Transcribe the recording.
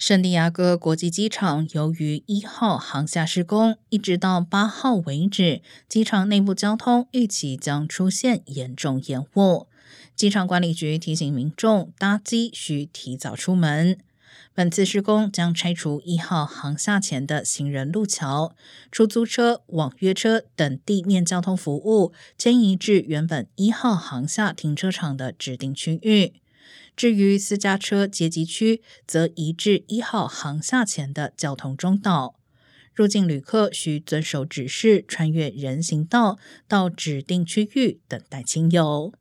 圣地亚哥国际机场由于一号航厦施工，一直到八号为止，机场内部交通预期将出现严重延误。机场管理局提醒民众，搭机需提早出门。本次施工将拆除一号航厦前的行人路桥，出租车、网约车等地面交通服务迁移至原本一号航厦停车场的指定区域。至于私家车接机区，则移至一号航厦前的交通中道。入境旅客需遵守指示，穿越人行道到指定区域等待亲友。